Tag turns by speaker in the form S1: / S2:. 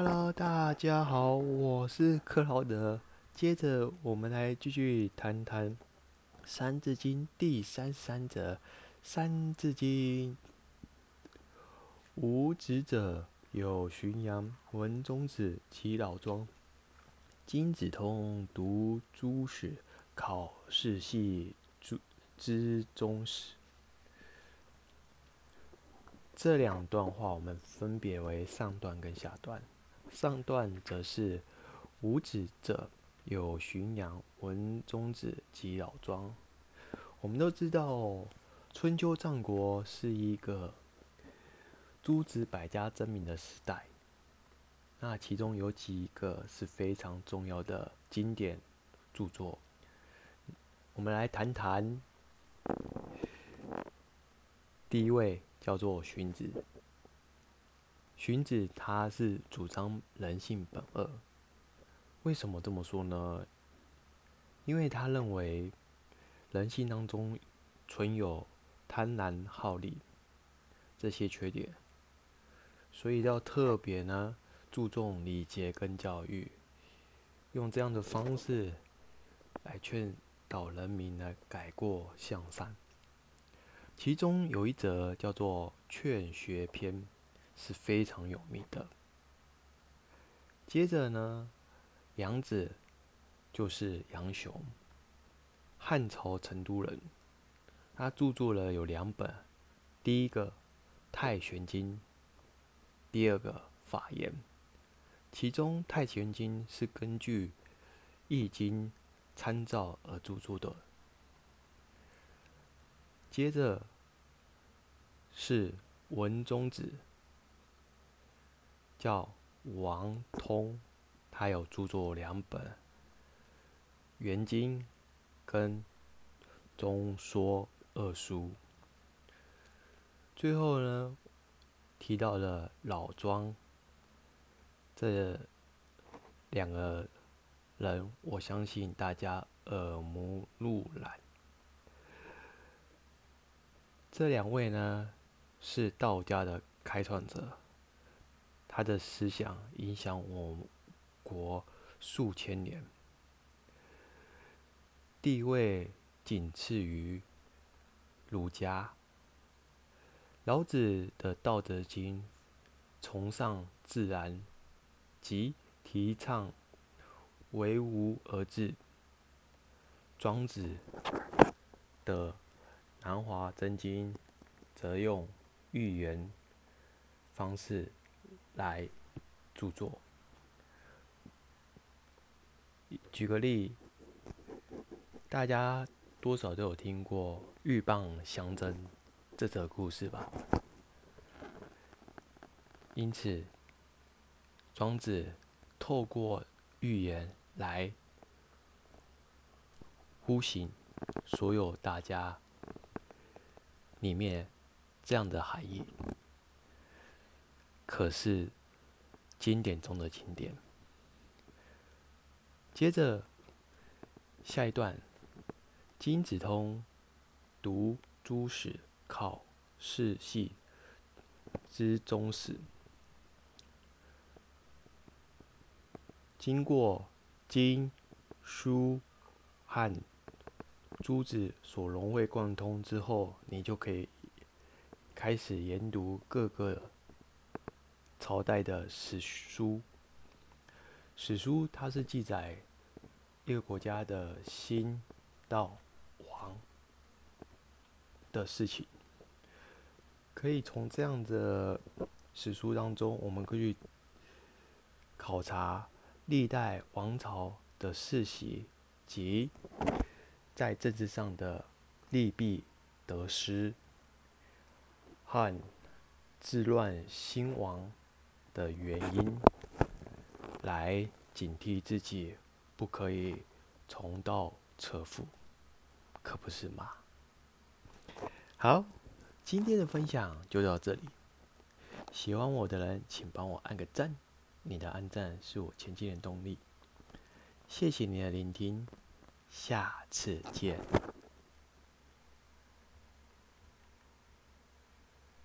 S1: Hello，大家好，我是克劳德。接着，我们来继续谈谈《三字经》第三十三则：《三字经》无子者，有荀扬、文中子及老庄。金子通读诸史，考世系朱之中史。这两段话，我们分别为上段跟下段。上段则是五子者，有荀扬、文宗子及老庄。我们都知道，春秋战国是一个诸子百家争鸣的时代。那其中有几个是非常重要的经典著作，我们来谈谈。第一位。叫做荀子。荀子他是主张人性本恶。为什么这么说呢？因为他认为人性当中存有贪婪、好利这些缺点，所以要特别呢注重礼节跟教育，用这样的方式来劝导人民来改过向善。其中有一则叫做《劝学篇》，是非常有名的。接着呢，杨子就是杨雄，汉朝成都人，他著作了有两本，第一个《太玄经》，第二个《法言》。其中《太玄经》是根据《易经》参照而著作的。接着是文中子，叫王通，他有著作两本《元经》跟《中说二书》。最后呢，提到了老庄，这两个人，我相信大家耳目目染。这两位呢，是道家的开创者，他的思想影响我国数千年，地位仅次于儒家。老子的《道德经》崇尚自然，即提倡唯物而治。庄子的《南华真经》则用寓言方式来著作。举个例，大家多少都有听过“鹬蚌相争”这则故事吧？因此，庄子透过寓言来呼醒所有大家。里面这样的含义，可是经典中的经典。接着下一段，金子通读诸史，考世系，知终始。经过经书汉。诸子所融会贯通之后，你就可以开始研读各个朝代的史书。史书它是记载一个国家的兴、到、亡的事情，可以从这样的史书当中，我们可以考察历代王朝的世袭及。在政治上的利弊得失，和治乱兴亡的原因，来警惕自己，不可以重蹈侧覆，可不是吗？好，今天的分享就到这里。喜欢我的人，请帮我按个赞，你的按赞是我前进的动力。谢谢你的聆听。下次见。